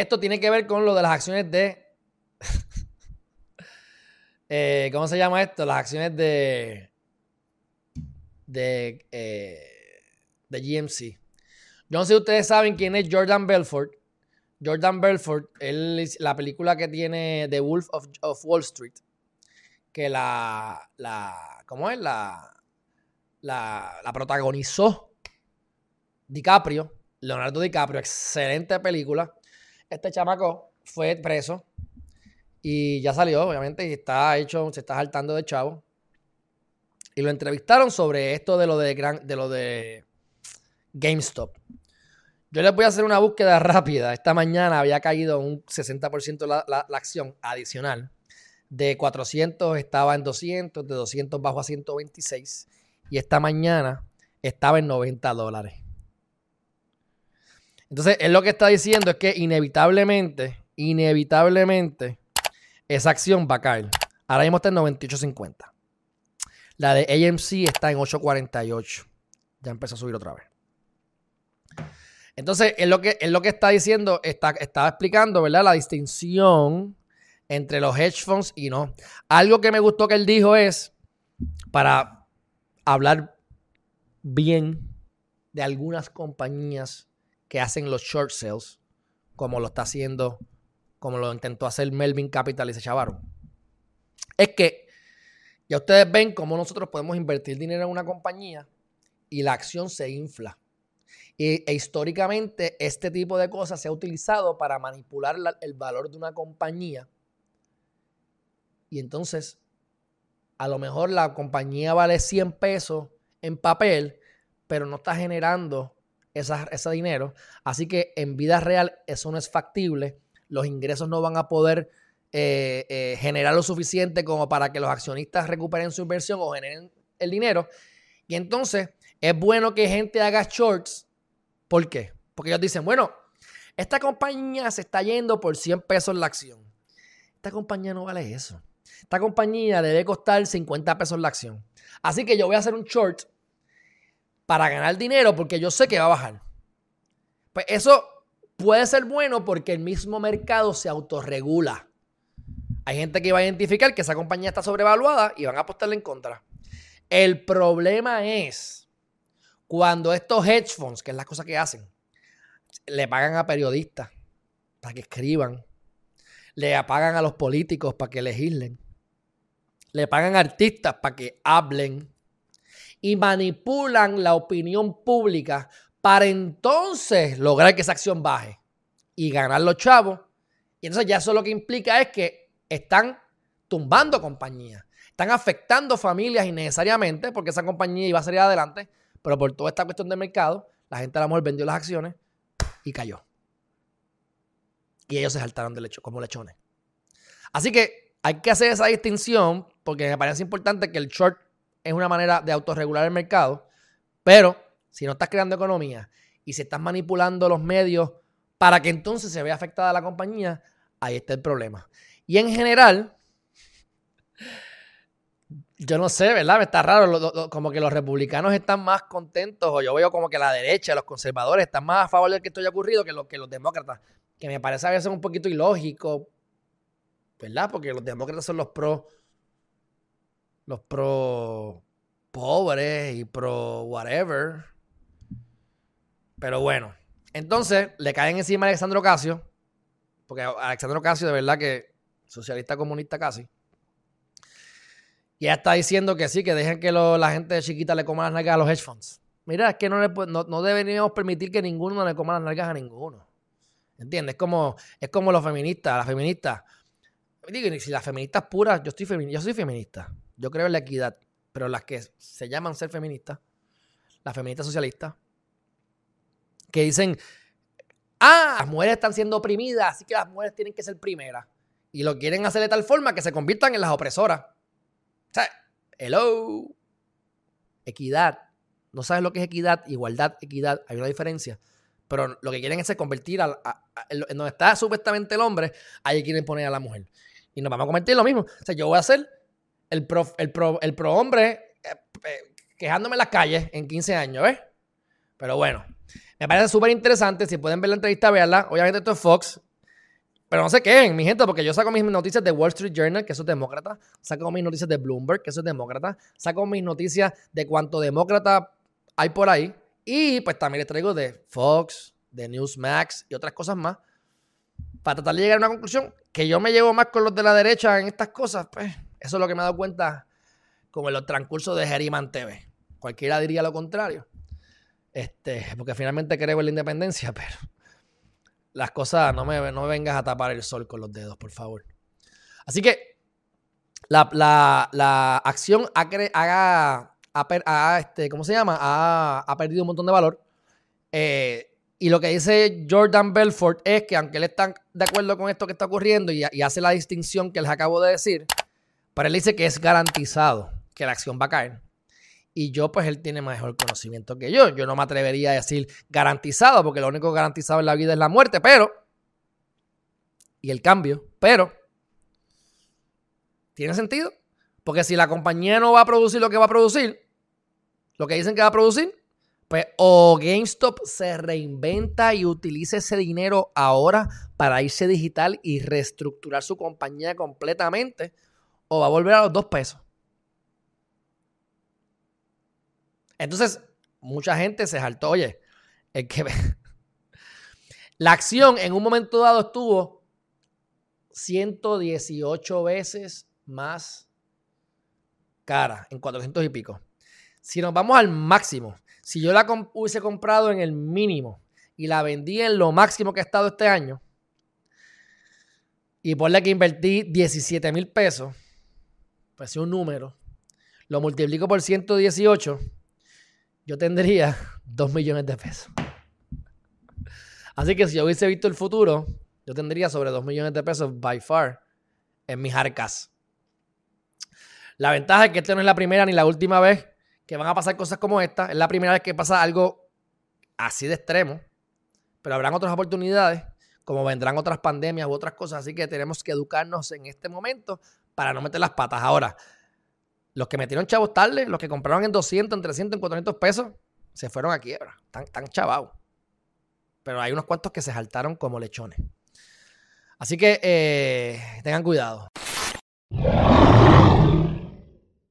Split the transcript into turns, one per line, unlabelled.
esto tiene que ver con lo de las acciones de. Eh, ¿Cómo se llama esto? Las acciones de. De. Eh, de GMC. Yo no sé si ustedes saben quién es Jordan Belfort. Jordan Belfort, él, la película que tiene The Wolf of, Wall Street, que la, la ¿cómo es? La, la, la protagonizó DiCaprio, Leonardo DiCaprio, excelente película. Este chamaco fue preso y ya salió, obviamente, y está hecho, se está saltando de chavo. Y lo entrevistaron sobre esto de lo de, lo de GameStop. Yo les voy a hacer una búsqueda rápida. Esta mañana había caído un 60% la, la, acción adicional. De 400 estaba en 200, de 200 bajó a 126. Y esta mañana estaba en 90 dólares. Entonces, él lo que está diciendo es que inevitablemente, inevitablemente, esa acción va a caer. Ahora mismo está en 98.50. La de AMC está en 8.48. Ya empezó a subir otra vez. Entonces, es lo que, es lo que está diciendo, está, estaba explicando, ¿verdad? La distinción entre los hedge funds y no. Algo que me gustó que él dijo es, para hablar bien de algunas compañías que hacen los short sales, como lo está haciendo, como lo intentó hacer Melvin Capital y se chavaron. Es que ya ustedes ven cómo nosotros podemos invertir dinero en una compañía y la acción se infla. Y, e históricamente este tipo de cosas se ha utilizado para manipular el valor de una compañía. Y entonces, a lo mejor la compañía vale 100 pesos en papel, pero no está generando ese dinero. Así que en vida real eso no es factible. Los ingresos no van a poder eh, eh, generar lo suficiente como para que los accionistas recuperen su inversión o generen el dinero. Y entonces es bueno que gente haga shorts ¿Por qué? Porque ellos dicen, bueno, esta compañía se está yendo por 100 pesos la acción. Esta compañía no vale eso. Esta compañía debe costar 50 pesos la acción. Así que yo voy a hacer un short para ganar dinero porque yo sé que va a bajar. Pues eso puede ser bueno porque el mismo mercado se autorregula. Hay gente que va a identificar que esa compañía está sobrevaluada y van a apostarle en contra. El problema es cuando estos hedge funds, que es la cosa que hacen, le pagan a periodistas para que escriban, le pagan a los políticos para que legislen, le pagan a artistas para que hablen y manipulan la opinión pública para entonces lograr que esa acción baje y ganar los chavos. Y entonces ya eso lo que implica es que están tumbando compañías, están afectando familias innecesariamente porque esa compañía iba a salir adelante pero por toda esta cuestión de mercado, la gente a lo mejor vendió las acciones y cayó. Y ellos se saltaron de lecho, como lechones. Así que hay que hacer esa distinción porque me parece importante que el short es una manera de autorregular el mercado, pero si no estás creando economía y si estás manipulando los medios para que entonces se vea afectada la compañía, ahí está el problema. Y en general, yo no sé, ¿verdad? Está raro. como que los republicanos están más contentos, o yo veo como que la derecha, los conservadores, están más a favor de que esto haya ocurrido que, que los demócratas. Que me parece a veces un poquito ilógico, ¿verdad? Porque los demócratas son los pro. Los pro pobres y pro whatever. Pero bueno. Entonces le caen encima a Alexandro Casio. Porque Alexandro Casio, de verdad que socialista comunista casi y ella está diciendo que sí, que dejen que la gente chiquita le coma las nalgas a los hedge funds. Mira, es que no, no, deberíamos permitir que ninguno le coma las nalgas a ninguno. ¿Entiendes? Es como, es como los feministas, las feministas. Digo, si las feministas puras, yo, estoy yo soy feminista. Yo creo en la equidad. Pero las que se llaman ser feministas, las feministas socialistas, que dicen, ah, las mujeres están siendo oprimidas, así que las mujeres tienen que ser primeras. Y lo quieren hacer de tal forma que se conviertan en las opresoras. O sea, hello. Equidad. No sabes lo que es equidad, igualdad, equidad. Hay una diferencia. Pero lo que quieren es convertir a, en donde está supuestamente el hombre, ahí quieren poner a la mujer. Y nos vamos a convertir en lo mismo. O sea, yo voy a ser el pro, el pro, el pro hombre eh, eh, quejándome en las calles en 15 años, ¿ves? Pero bueno, me parece súper interesante. Si pueden ver la entrevista, veanla. Obviamente esto es Fox. Pero no se quejen, mi gente, porque yo saco mis noticias de Wall Street Journal, que eso es demócrata. Saco mis noticias de Bloomberg, que eso es demócrata. Saco mis noticias de cuánto demócrata hay por ahí. Y pues también les traigo de Fox, de Newsmax y otras cosas más. Para tratar de llegar a una conclusión que yo me llevo más con los de la derecha en estas cosas, pues eso es lo que me he dado cuenta con el transcurso de Geriman TV. Cualquiera diría lo contrario. Este, porque finalmente creo en la independencia, pero las cosas, no me, no vengas a tapar el sol con los dedos, por favor. Así que la, acción ha, ha, este, ¿cómo se llama? Ha, perdido un montón de valor. Eh, y lo que dice Jordan Belfort es que aunque él está de acuerdo con esto que está ocurriendo y, y hace la distinción que les acabo de decir, pero él dice que es garantizado que la acción va a caer. Y yo, pues él tiene mejor conocimiento que yo. Yo no me atrevería a decir garantizado, porque lo único garantizado en la vida es la muerte, pero. Y el cambio, pero. ¿Tiene sentido? Porque si la compañía no va a producir lo que va a producir, lo que dicen que va a producir, pues o GameStop se reinventa y utiliza ese dinero ahora para irse digital y reestructurar su compañía completamente, o va a volver a los dos pesos. Entonces, mucha gente se saltó, oye, es que la acción en un momento dado estuvo 118 veces más cara, en 400 y pico. Si nos vamos al máximo, si yo la hubiese comprado en el mínimo y la vendí en lo máximo que ha estado este año, y por la que invertí 17 mil pesos, es un número, lo multiplico por 118 yo tendría 2 millones de pesos. Así que si yo hubiese visto el futuro, yo tendría sobre 2 millones de pesos by far en mis arcas. La ventaja es que esta no es la primera ni la última vez que van a pasar cosas como esta. Es la primera vez que pasa algo así de extremo. Pero habrán otras oportunidades, como vendrán otras pandemias u otras cosas. Así que tenemos que educarnos en este momento para no meter las patas. Ahora, los que metieron chavos tarde, los que compraron en 200, en 300, en 400 pesos, se fueron a quiebra. Están, tan chavados. Pero hay unos cuantos que se saltaron como lechones. Así que eh, tengan cuidado.